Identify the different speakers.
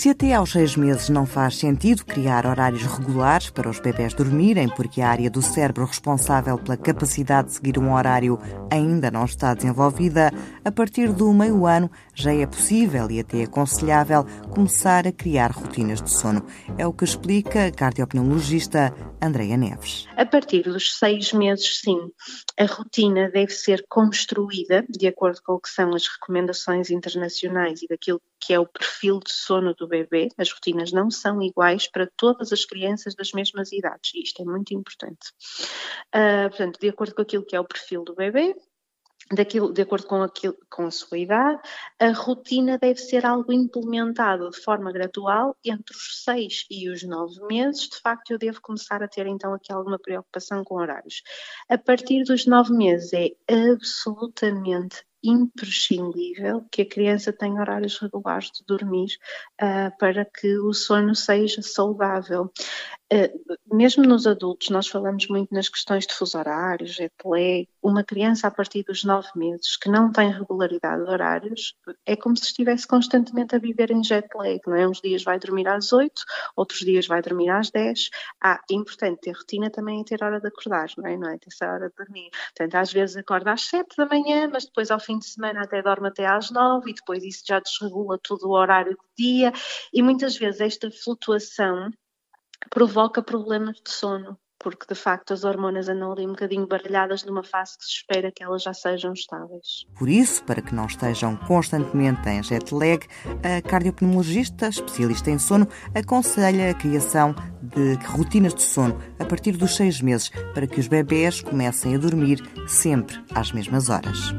Speaker 1: Se até aos seis meses não faz sentido criar horários regulares para os bebés dormirem, porque a área do cérebro responsável pela capacidade de seguir um horário ainda não está desenvolvida, a partir do meio ano já é possível e até aconselhável começar a criar rotinas de sono. É o que explica a cardiopneumologista Andreia Neves.
Speaker 2: A partir dos seis meses, sim, a rotina deve ser construída de acordo com o que são as recomendações internacionais e daquilo que é o perfil de sono do bebê. As rotinas não são iguais para todas as crianças das mesmas idades, e isto é muito importante. Uh, portanto, de acordo com aquilo que é o perfil do bebê, daquilo, de acordo com, aquilo, com a sua idade, a rotina deve ser algo implementado de forma gradual entre os seis e os nove meses. De facto, eu devo começar a ter então aqui alguma preocupação com horários. A partir dos nove meses é absolutamente imprescindível que a criança tenha horários regulares de dormir uh, para que o sono seja saudável. Uh, mesmo nos adultos, nós falamos muito nas questões de fuso horários, jet lag. Uma criança a partir dos nove meses que não tem regularidade de horários é como se estivesse constantemente a viver em jet lag, não é? Uns dias vai dormir às oito, outros dias vai dormir às dez. Ah, é importante ter rotina também é ter hora de acordar, não é? Não é ter essa hora de dormir. Portanto, às vezes acorda às sete da manhã, mas depois ao fim de semana até dorme até às nove e depois isso já desregula todo o horário do dia e muitas vezes esta flutuação provoca problemas de sono porque de facto as hormonas andam ali um bocadinho baralhadas numa fase que se espera que elas já sejam estáveis.
Speaker 1: Por isso, para que não estejam constantemente em jet lag, a cardiopneumologista, especialista em sono, aconselha a criação de rotinas de sono a partir dos seis meses para que os bebés comecem a dormir sempre às mesmas horas.